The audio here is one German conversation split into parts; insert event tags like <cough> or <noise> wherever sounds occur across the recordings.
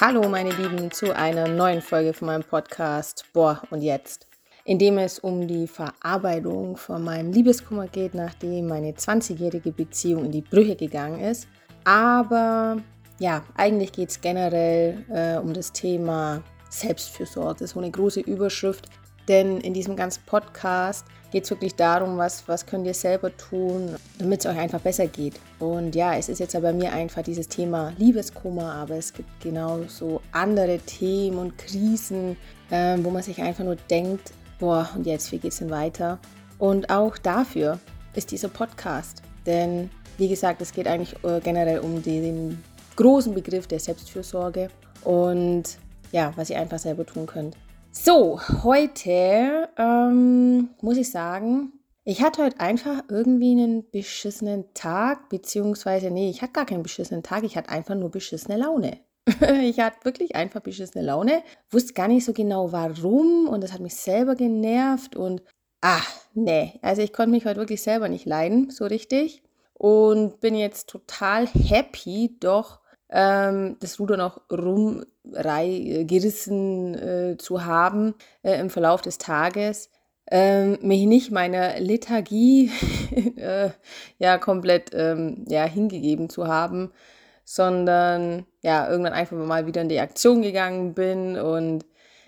Hallo meine Lieben zu einer neuen Folge von meinem Podcast Boah und jetzt, in dem es um die Verarbeitung von meinem Liebeskummer geht, nachdem meine 20-jährige Beziehung in die Brüche gegangen ist. Aber ja, eigentlich geht es generell äh, um das Thema Selbstfürsorge. Das ist so eine große Überschrift, denn in diesem ganzen Podcast geht es wirklich darum, was, was könnt ihr selber tun, damit es euch einfach besser geht. Und ja, es ist jetzt ja bei mir einfach dieses Thema Liebeskummer, aber es gibt genauso andere Themen und Krisen, äh, wo man sich einfach nur denkt, boah, und jetzt, wie geht es denn weiter? Und auch dafür ist dieser Podcast. Denn, wie gesagt, es geht eigentlich äh, generell um den großen Begriff der Selbstfürsorge und ja, was ihr einfach selber tun könnt. So, heute ähm, muss ich sagen, ich hatte heute einfach irgendwie einen beschissenen Tag, beziehungsweise, nee, ich hatte gar keinen beschissenen Tag, ich hatte einfach nur beschissene Laune. <laughs> ich hatte wirklich einfach beschissene Laune, wusste gar nicht so genau warum und das hat mich selber genervt und ah, nee, also ich konnte mich heute wirklich selber nicht leiden, so richtig und bin jetzt total happy, doch ähm, das Ruder noch rumgerissen äh, zu haben äh, im Verlauf des Tages. Ähm, mich nicht meiner Lethargie <laughs> äh, ja komplett ähm, ja, hingegeben zu haben, sondern ja irgendwann einfach mal wieder in die Aktion gegangen bin und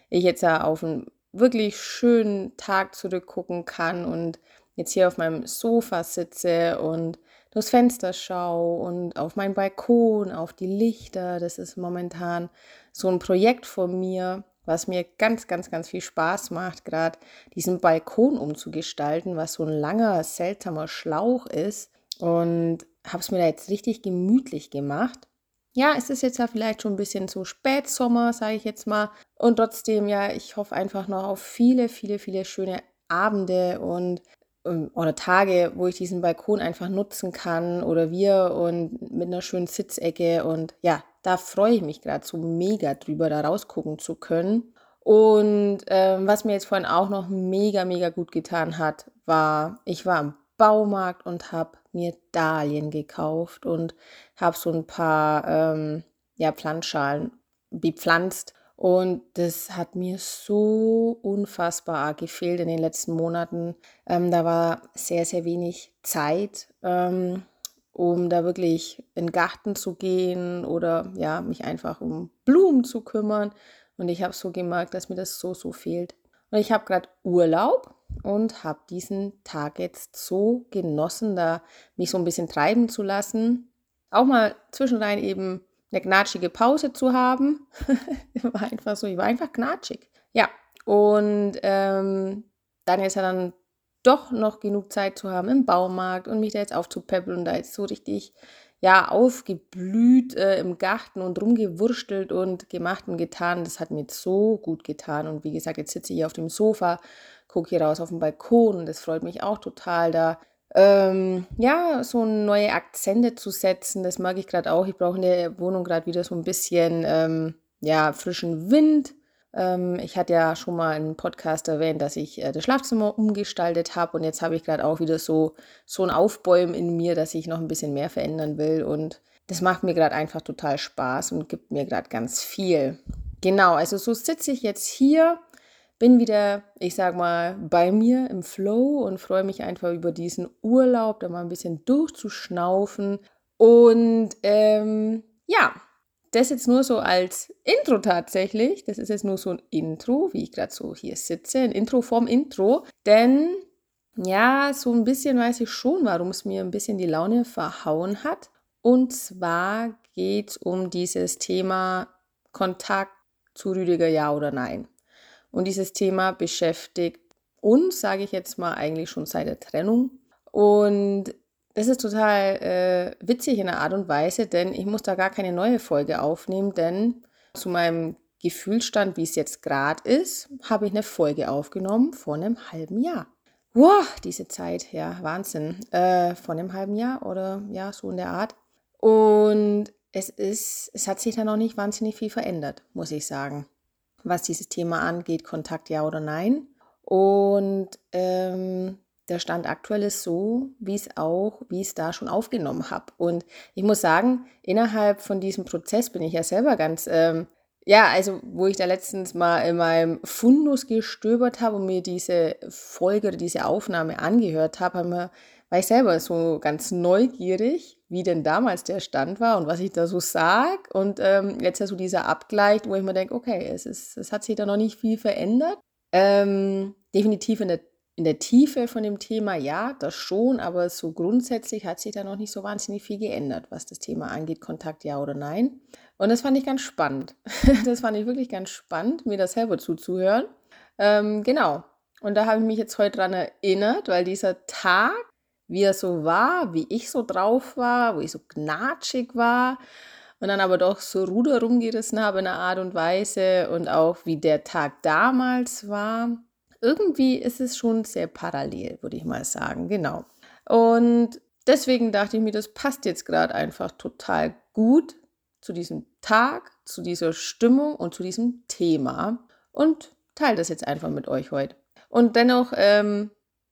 ich jetzt ja auf einen wirklich schönen Tag zurückgucken kann und jetzt hier auf meinem Sofa sitze und durchs Fenster schaue und auf meinen Balkon, auf die Lichter. Das ist momentan so ein Projekt von mir, was mir ganz, ganz, ganz viel Spaß macht, gerade diesen Balkon umzugestalten, was so ein langer, seltsamer Schlauch ist. Und habe es mir da jetzt richtig gemütlich gemacht. Ja, es ist jetzt ja vielleicht schon ein bisschen so Spätsommer, sage ich jetzt mal. Und trotzdem, ja, ich hoffe einfach noch auf viele, viele, viele schöne Abende und oder Tage, wo ich diesen Balkon einfach nutzen kann oder wir und mit einer schönen Sitzecke und ja, da freue ich mich gerade so mega drüber, da rausgucken zu können. Und ähm, was mir jetzt vorhin auch noch mega, mega gut getan hat, war, ich war am Baumarkt und habe mir Dahlien gekauft und habe so ein paar ähm, ja, Pflanzschalen bepflanzt und das hat mir so unfassbar gefehlt in den letzten Monaten. Ähm, da war sehr, sehr wenig Zeit, ähm, um da wirklich in den Garten zu gehen oder ja, mich einfach um Blumen zu kümmern. Und ich habe so gemerkt, dass mir das so, so fehlt. Und ich habe gerade Urlaub und habe diesen Tag jetzt so genossen, da mich so ein bisschen treiben zu lassen. Auch mal zwischendrin eben eine gnatschige Pause zu haben. <laughs> war einfach so, ich war einfach gnatschig. Ja, und ähm, dann ist ja dann doch noch genug Zeit zu haben im Baumarkt und mich da jetzt aufzupäppeln und da jetzt so richtig ja aufgeblüht äh, im Garten und rumgewurstelt und gemacht und getan. Das hat mir so gut getan und wie gesagt, jetzt sitze ich hier auf dem Sofa, gucke hier raus auf den Balkon und das freut mich auch total da ähm, ja, so neue Akzente zu setzen, das mag ich gerade auch. Ich brauche in der Wohnung gerade wieder so ein bisschen ähm, ja, frischen Wind. Ähm, ich hatte ja schon mal einen Podcast erwähnt, dass ich äh, das Schlafzimmer umgestaltet habe und jetzt habe ich gerade auch wieder so, so ein Aufbäumen in mir, dass ich noch ein bisschen mehr verändern will und das macht mir gerade einfach total Spaß und gibt mir gerade ganz viel. Genau, also so sitze ich jetzt hier bin wieder, ich sag mal, bei mir im Flow und freue mich einfach über diesen Urlaub, da mal ein bisschen durchzuschnaufen. Und ähm, ja, das jetzt nur so als Intro tatsächlich. Das ist jetzt nur so ein Intro, wie ich gerade so hier sitze. Ein Intro vorm Intro. Denn ja, so ein bisschen weiß ich schon, warum es mir ein bisschen die Laune verhauen hat. Und zwar geht es um dieses Thema Kontakt zu Rüdiger, ja oder nein. Und dieses Thema beschäftigt uns, sage ich jetzt mal, eigentlich schon seit der Trennung. Und das ist total äh, witzig in einer Art und Weise, denn ich muss da gar keine neue Folge aufnehmen, denn zu meinem Gefühlsstand, wie es jetzt gerade ist, habe ich eine Folge aufgenommen vor einem halben Jahr. Wow, diese Zeit, ja, Wahnsinn. Äh, von einem halben Jahr oder ja, so in der Art. Und es ist, es hat sich da noch nicht wahnsinnig viel verändert, muss ich sagen was dieses Thema angeht, Kontakt ja oder nein. Und ähm, der Stand aktuell ist so, wie es auch, wie es da schon aufgenommen habe. Und ich muss sagen, innerhalb von diesem Prozess bin ich ja selber ganz ähm, ja, also wo ich da letztens mal in meinem Fundus gestöbert habe und mir diese Folge oder diese Aufnahme angehört habe, mir, war ich selber so ganz neugierig, wie denn damals der Stand war und was ich da so sage. Und ähm, jetzt ja so dieser Abgleich, wo ich mir denke, okay, es, ist, es hat sich da noch nicht viel verändert. Ähm, definitiv in der, in der Tiefe von dem Thema, ja, das schon, aber so grundsätzlich hat sich da noch nicht so wahnsinnig viel geändert, was das Thema angeht, Kontakt ja oder nein. Und das fand ich ganz spannend. <laughs> das fand ich wirklich ganz spannend, mir das selber zuzuhören. Ähm, genau. Und da habe ich mich jetzt heute dran erinnert, weil dieser Tag, wie er so war, wie ich so drauf war, wo ich so gnatschig war und dann aber doch so Ruder rumgerissen habe in einer Art und Weise und auch wie der Tag damals war. Irgendwie ist es schon sehr parallel, würde ich mal sagen. Genau. Und deswegen dachte ich mir, das passt jetzt gerade einfach total gut zu diesem Tag, zu dieser Stimmung und zu diesem Thema und teile das jetzt einfach mit euch heute. Und dennoch, ähm,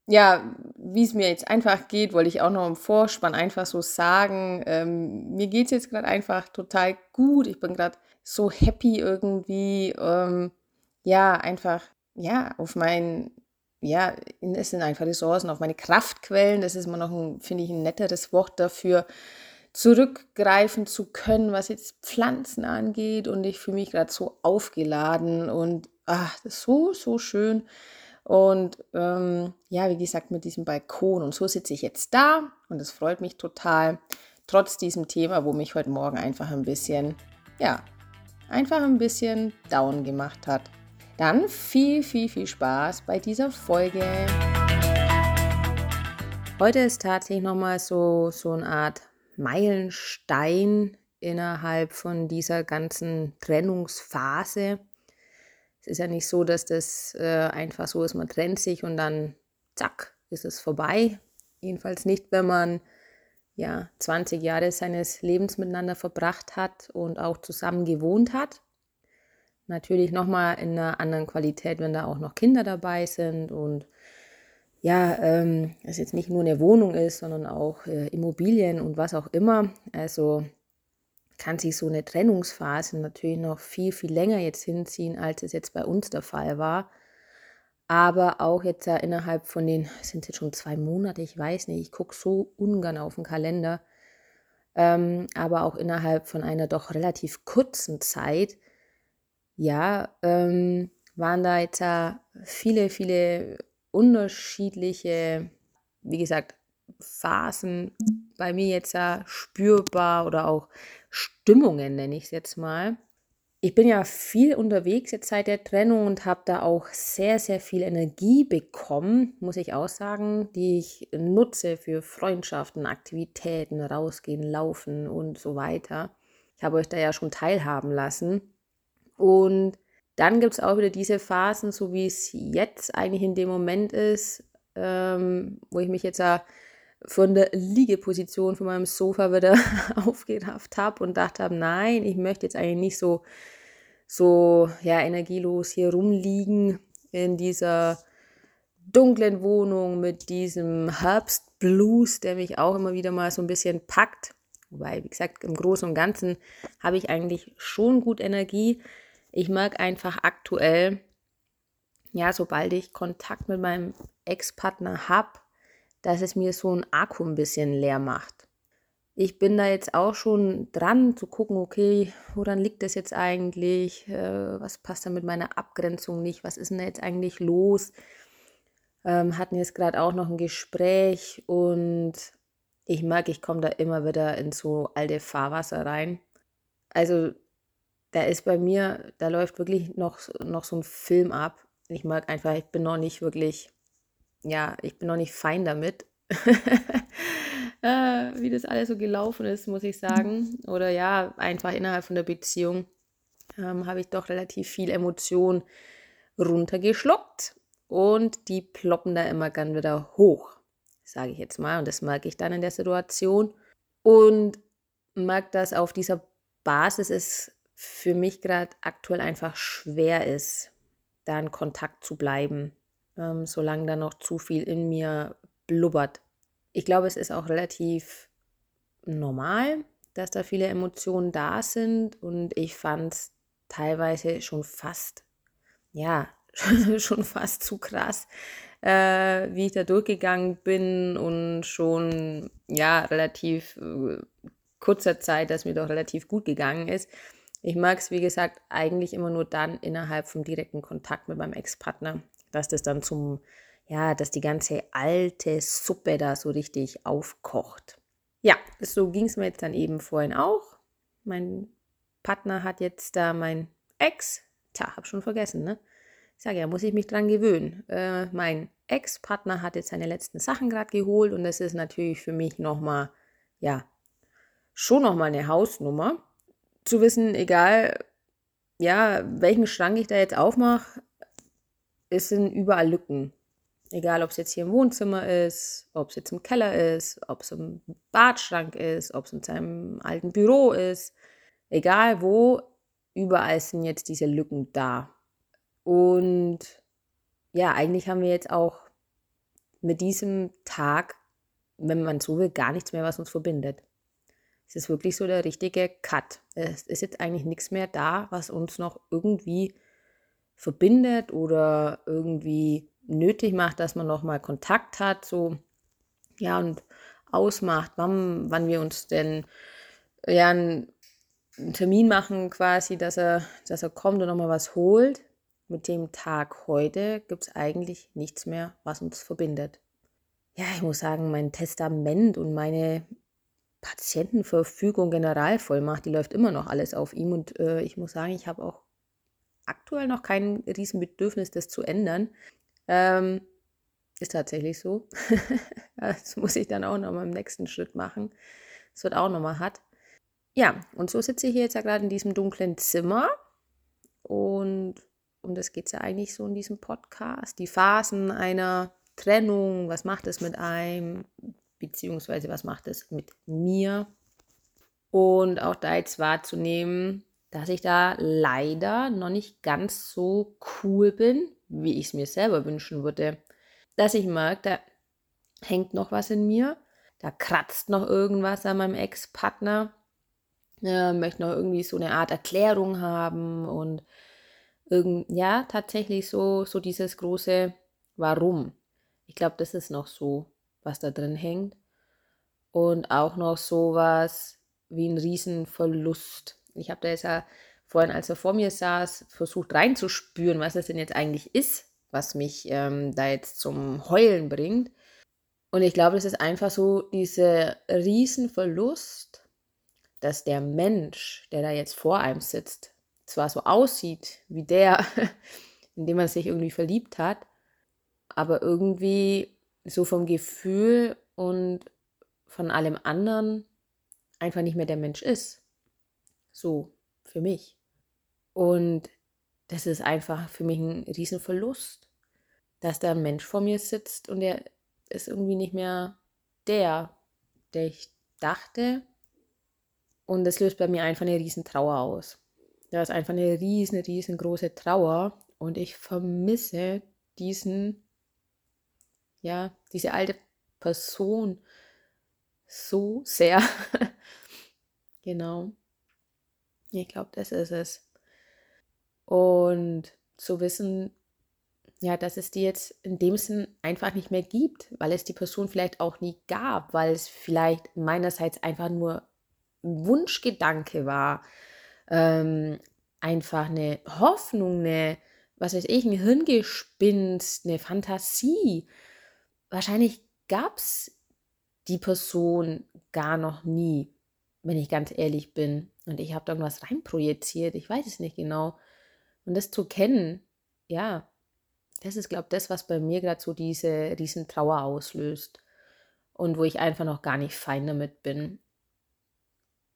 ja, wie es mir jetzt einfach geht, wollte ich auch noch im Vorspann einfach so sagen, ähm, mir geht es jetzt gerade einfach total gut. Ich bin gerade so happy irgendwie. Ähm, ja, einfach, ja, auf meinen, ja, es sind einfach Ressourcen, auf meine Kraftquellen. Das ist immer noch, ein, finde ich, ein netteres Wort dafür zurückgreifen zu können, was jetzt Pflanzen angeht. Und ich fühle mich gerade so aufgeladen und ach, das ist so, so schön. Und ähm, ja, wie gesagt, mit diesem Balkon. Und so sitze ich jetzt da und es freut mich total, trotz diesem Thema, wo mich heute Morgen einfach ein bisschen, ja, einfach ein bisschen down gemacht hat. Dann viel, viel, viel Spaß bei dieser Folge. Heute ist tatsächlich nochmal so, so eine Art Meilenstein innerhalb von dieser ganzen Trennungsphase. Es ist ja nicht so, dass das äh, einfach so ist, man trennt sich und dann zack, ist es vorbei. Jedenfalls nicht, wenn man ja 20 Jahre seines Lebens miteinander verbracht hat und auch zusammen gewohnt hat. Natürlich nochmal in einer anderen Qualität, wenn da auch noch Kinder dabei sind und ja, ähm, es jetzt nicht nur eine Wohnung ist, sondern auch äh, Immobilien und was auch immer. Also kann sich so eine Trennungsphase natürlich noch viel, viel länger jetzt hinziehen, als es jetzt bei uns der Fall war. Aber auch jetzt ja innerhalb von den, sind es jetzt schon zwei Monate, ich weiß nicht, ich gucke so ungern auf den Kalender, ähm, aber auch innerhalb von einer doch relativ kurzen Zeit, ja, ähm, waren da jetzt ja viele, viele unterschiedliche, wie gesagt, Phasen bei mir jetzt ja spürbar oder auch Stimmungen, nenne ich es jetzt mal. Ich bin ja viel unterwegs jetzt seit der Trennung und habe da auch sehr, sehr viel Energie bekommen, muss ich auch sagen, die ich nutze für Freundschaften, Aktivitäten, rausgehen, laufen und so weiter. Ich habe euch da ja schon teilhaben lassen. Und dann gibt es auch wieder diese Phasen, so wie es jetzt eigentlich in dem Moment ist, ähm, wo ich mich jetzt ja von der Liegeposition von meinem Sofa wieder <laughs> aufgerafft habe und dachte habe, nein, ich möchte jetzt eigentlich nicht so, so ja, energielos hier rumliegen in dieser dunklen Wohnung mit diesem Herbstblues, der mich auch immer wieder mal so ein bisschen packt. Wobei, wie gesagt, im Großen und Ganzen habe ich eigentlich schon gut Energie. Ich merke einfach aktuell, ja, sobald ich Kontakt mit meinem Ex-Partner habe, dass es mir so ein Akku ein bisschen leer macht. Ich bin da jetzt auch schon dran zu gucken, okay, woran liegt das jetzt eigentlich? Äh, was passt da mit meiner Abgrenzung nicht? Was ist denn da jetzt eigentlich los? Ähm, hatten jetzt gerade auch noch ein Gespräch und ich merke, ich komme da immer wieder in so alte Fahrwasser rein. Also da ist bei mir, da läuft wirklich noch, noch so ein Film ab. Ich mag einfach, ich bin noch nicht wirklich, ja, ich bin noch nicht fein damit, <laughs> äh, wie das alles so gelaufen ist, muss ich sagen. Oder ja, einfach innerhalb von der Beziehung ähm, habe ich doch relativ viel Emotion runtergeschluckt und die ploppen da immer gern wieder hoch, sage ich jetzt mal. Und das merke ich dann in der Situation. Und merke, dass auf dieser Basis es für mich gerade aktuell einfach schwer ist, da in Kontakt zu bleiben, ähm, solange da noch zu viel in mir blubbert. Ich glaube, es ist auch relativ normal, dass da viele Emotionen da sind und ich fand es teilweise schon fast, ja, <laughs> schon fast zu krass, äh, wie ich da durchgegangen bin und schon, ja, relativ äh, kurzer Zeit, dass mir doch relativ gut gegangen ist. Ich mag es, wie gesagt, eigentlich immer nur dann innerhalb vom direkten Kontakt mit meinem Ex-Partner, dass das dann zum, ja, dass die ganze alte Suppe da so richtig aufkocht. Ja, so ging es mir jetzt dann eben vorhin auch. Mein Partner hat jetzt da mein Ex, tja, hab schon vergessen, ne? Ich sage ja, muss ich mich dran gewöhnen. Äh, mein Ex-Partner hat jetzt seine letzten Sachen gerade geholt und das ist natürlich für mich nochmal, ja, schon nochmal eine Hausnummer. Zu wissen, egal, ja, welchen Schrank ich da jetzt aufmache, es sind überall Lücken. Egal, ob es jetzt hier im Wohnzimmer ist, ob es jetzt im Keller ist, ob es im Badschrank ist, ob es in seinem alten Büro ist. Egal wo, überall sind jetzt diese Lücken da. Und ja, eigentlich haben wir jetzt auch mit diesem Tag, wenn man so will, gar nichts mehr, was uns verbindet. Es ist wirklich so der richtige Cut. Es ist jetzt eigentlich nichts mehr da, was uns noch irgendwie verbindet oder irgendwie nötig macht, dass man nochmal Kontakt hat, so ja und ausmacht, wann, wann wir uns denn ja einen, Termin machen, quasi, dass er, dass er kommt und nochmal was holt. Mit dem Tag heute gibt es eigentlich nichts mehr, was uns verbindet. Ja, ich muss sagen, mein Testament und meine Patientenverfügung Generalvollmacht, die läuft immer noch alles auf ihm und äh, ich muss sagen, ich habe auch aktuell noch kein Riesenbedürfnis, das zu ändern. Ähm, ist tatsächlich so. <laughs> das muss ich dann auch noch mal im nächsten Schritt machen. Das wird auch nochmal hart. Ja, und so sitze ich hier jetzt ja gerade in diesem dunklen Zimmer und um das geht es ja eigentlich so in diesem Podcast. Die Phasen einer Trennung, was macht es mit einem? beziehungsweise was macht es mit mir. Und auch da jetzt wahrzunehmen, dass ich da leider noch nicht ganz so cool bin, wie ich es mir selber wünschen würde. Dass ich merke, da hängt noch was in mir, da kratzt noch irgendwas an meinem Ex-Partner, äh, möchte noch irgendwie so eine Art Erklärung haben und irgend, ja, tatsächlich so, so dieses große Warum. Ich glaube, das ist noch so was da drin hängt. Und auch noch sowas wie ein Riesenverlust. Ich habe da jetzt ja vorhin, als er vor mir saß, versucht reinzuspüren, was das denn jetzt eigentlich ist, was mich ähm, da jetzt zum Heulen bringt. Und ich glaube, es ist einfach so dieser Riesenverlust, dass der Mensch, der da jetzt vor einem sitzt, zwar so aussieht wie der, <laughs> in dem man sich irgendwie verliebt hat, aber irgendwie so vom Gefühl und von allem anderen einfach nicht mehr der Mensch ist. So für mich. Und das ist einfach für mich ein Riesenverlust, dass da ein Mensch vor mir sitzt und der ist irgendwie nicht mehr der, der ich dachte. Und das löst bei mir einfach eine Riesentrauer aus. Da ist einfach eine riesen, riesengroße Trauer und ich vermisse diesen ja, diese alte Person so sehr. <laughs> genau. Ich glaube, das ist es. Und zu wissen, ja, dass es die jetzt in dem Sinn einfach nicht mehr gibt, weil es die Person vielleicht auch nie gab, weil es vielleicht meinerseits einfach nur ein Wunschgedanke war, ähm, einfach eine Hoffnung, eine, was weiß ich, ein Hirngespinst, eine Fantasie, wahrscheinlich gab es die Person gar noch nie, wenn ich ganz ehrlich bin. Und ich habe da irgendwas reinprojiziert, ich weiß es nicht genau. Und das zu kennen, ja, das ist, glaube ich, das, was bei mir gerade so diese riesen Trauer auslöst. Und wo ich einfach noch gar nicht fein damit bin.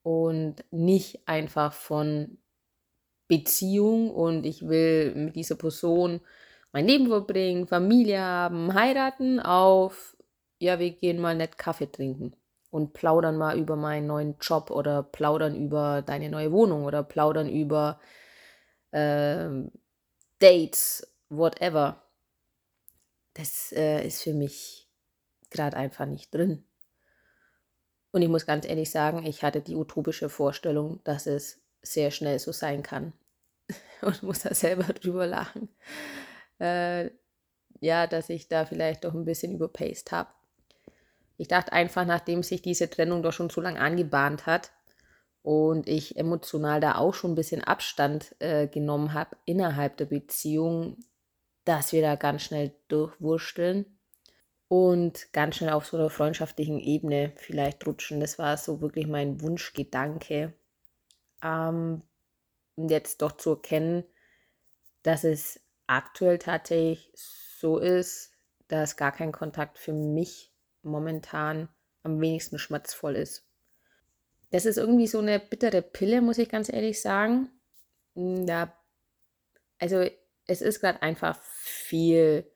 Und nicht einfach von Beziehung und ich will mit dieser Person mein Leben verbringen, Familie haben, heiraten, auf, ja, wir gehen mal nett Kaffee trinken und plaudern mal über meinen neuen Job oder plaudern über deine neue Wohnung oder plaudern über äh, Dates, whatever. Das äh, ist für mich gerade einfach nicht drin. Und ich muss ganz ehrlich sagen, ich hatte die utopische Vorstellung, dass es sehr schnell so sein kann. <laughs> und muss da selber <laughs> drüber lachen. Äh, ja, dass ich da vielleicht doch ein bisschen überpaced habe. Ich dachte einfach, nachdem sich diese Trennung doch schon so lange angebahnt hat und ich emotional da auch schon ein bisschen Abstand äh, genommen habe innerhalb der Beziehung, dass wir da ganz schnell durchwursteln und ganz schnell auf so einer freundschaftlichen Ebene vielleicht rutschen. Das war so wirklich mein Wunschgedanke. Ähm, jetzt doch zu erkennen, dass es aktuell tatsächlich so ist, dass gar kein Kontakt für mich momentan am wenigsten schmerzvoll ist. Das ist irgendwie so eine bittere Pille, muss ich ganz ehrlich sagen. Ja, also es ist gerade einfach viel,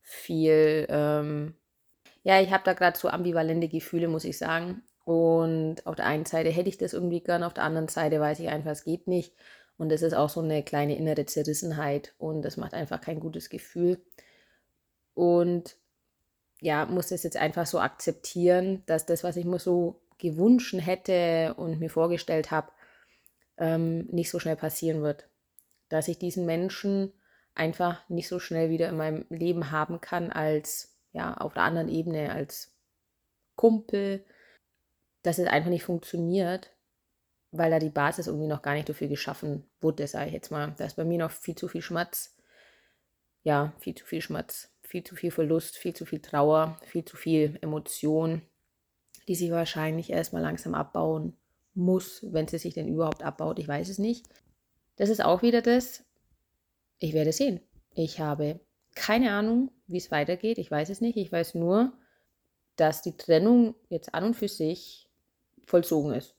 viel, ähm, ja, ich habe da gerade so ambivalente Gefühle, muss ich sagen. Und auf der einen Seite hätte ich das irgendwie gern, auf der anderen Seite weiß ich einfach, es geht nicht. Und das ist auch so eine kleine innere Zerrissenheit und das macht einfach kein gutes Gefühl. Und ja, muss das jetzt einfach so akzeptieren, dass das, was ich mir so gewünscht hätte und mir vorgestellt habe, ähm, nicht so schnell passieren wird. Dass ich diesen Menschen einfach nicht so schnell wieder in meinem Leben haben kann als ja auf der anderen Ebene als Kumpel, dass es einfach nicht funktioniert, weil da die Basis irgendwie noch gar nicht dafür geschaffen wurde, sage ich jetzt mal. Da ist bei mir noch viel zu viel Schmerz. Ja, viel zu viel Schmerz, viel zu viel Verlust, viel zu viel Trauer, viel zu viel Emotion, die sich wahrscheinlich erstmal langsam abbauen muss, wenn sie sich denn überhaupt abbaut. Ich weiß es nicht. Das ist auch wieder das, ich werde sehen. Ich habe keine Ahnung, wie es weitergeht. Ich weiß es nicht. Ich weiß nur, dass die Trennung jetzt an und für sich vollzogen ist.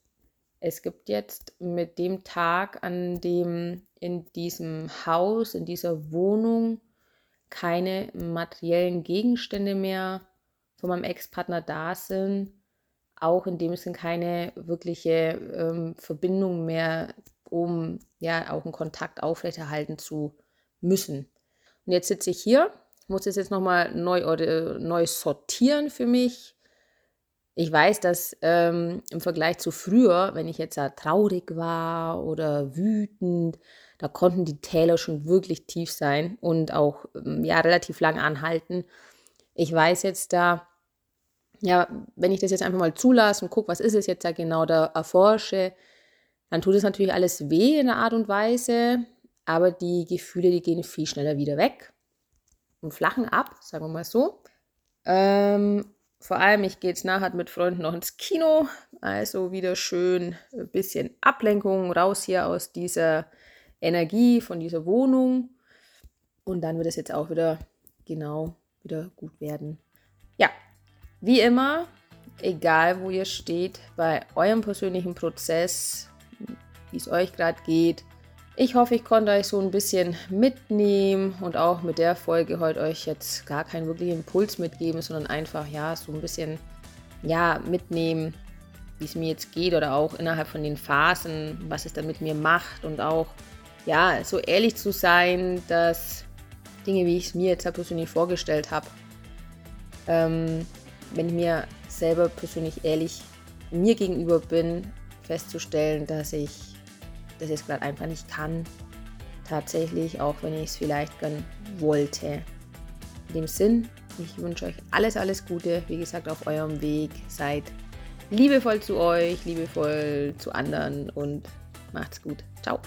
Es gibt jetzt mit dem Tag, an dem in diesem Haus, in dieser Wohnung keine materiellen Gegenstände mehr von meinem Ex-Partner da sind, auch in dem Sinn keine wirkliche ähm, Verbindung mehr, um ja auch einen Kontakt aufrechterhalten zu müssen. Und jetzt sitze ich hier, muss das jetzt nochmal neu, äh, neu sortieren für mich. Ich weiß, dass ähm, im Vergleich zu früher, wenn ich jetzt ja traurig war oder wütend, da konnten die Täler schon wirklich tief sein und auch ähm, ja relativ lang anhalten. Ich weiß jetzt da, ja, wenn ich das jetzt einfach mal zulasse und gucke, was ist es jetzt da genau, da erforsche, dann tut es natürlich alles weh in einer Art und Weise aber die Gefühle, die gehen viel schneller wieder weg und flachen ab, sagen wir mal so. Ähm, vor allem, ich gehe jetzt nachher mit Freunden noch ins Kino, also wieder schön ein bisschen Ablenkung raus hier aus dieser Energie von dieser Wohnung und dann wird es jetzt auch wieder genau wieder gut werden. Ja, wie immer, egal wo ihr steht, bei eurem persönlichen Prozess, wie es euch gerade geht, ich hoffe, ich konnte euch so ein bisschen mitnehmen und auch mit der Folge heute euch jetzt gar keinen wirklichen Impuls mitgeben, sondern einfach ja so ein bisschen ja mitnehmen, wie es mir jetzt geht oder auch innerhalb von den Phasen, was es dann mit mir macht und auch ja so ehrlich zu sein, dass Dinge, wie ich es mir jetzt persönlich vorgestellt habe, ähm, wenn ich mir selber persönlich ehrlich mir gegenüber bin, festzustellen, dass ich das jetzt gerade einfach nicht kann. Tatsächlich, auch wenn ich es vielleicht gern wollte. In dem Sinn, ich wünsche euch alles, alles Gute. Wie gesagt, auf eurem Weg. Seid liebevoll zu euch, liebevoll zu anderen und macht's gut. Ciao.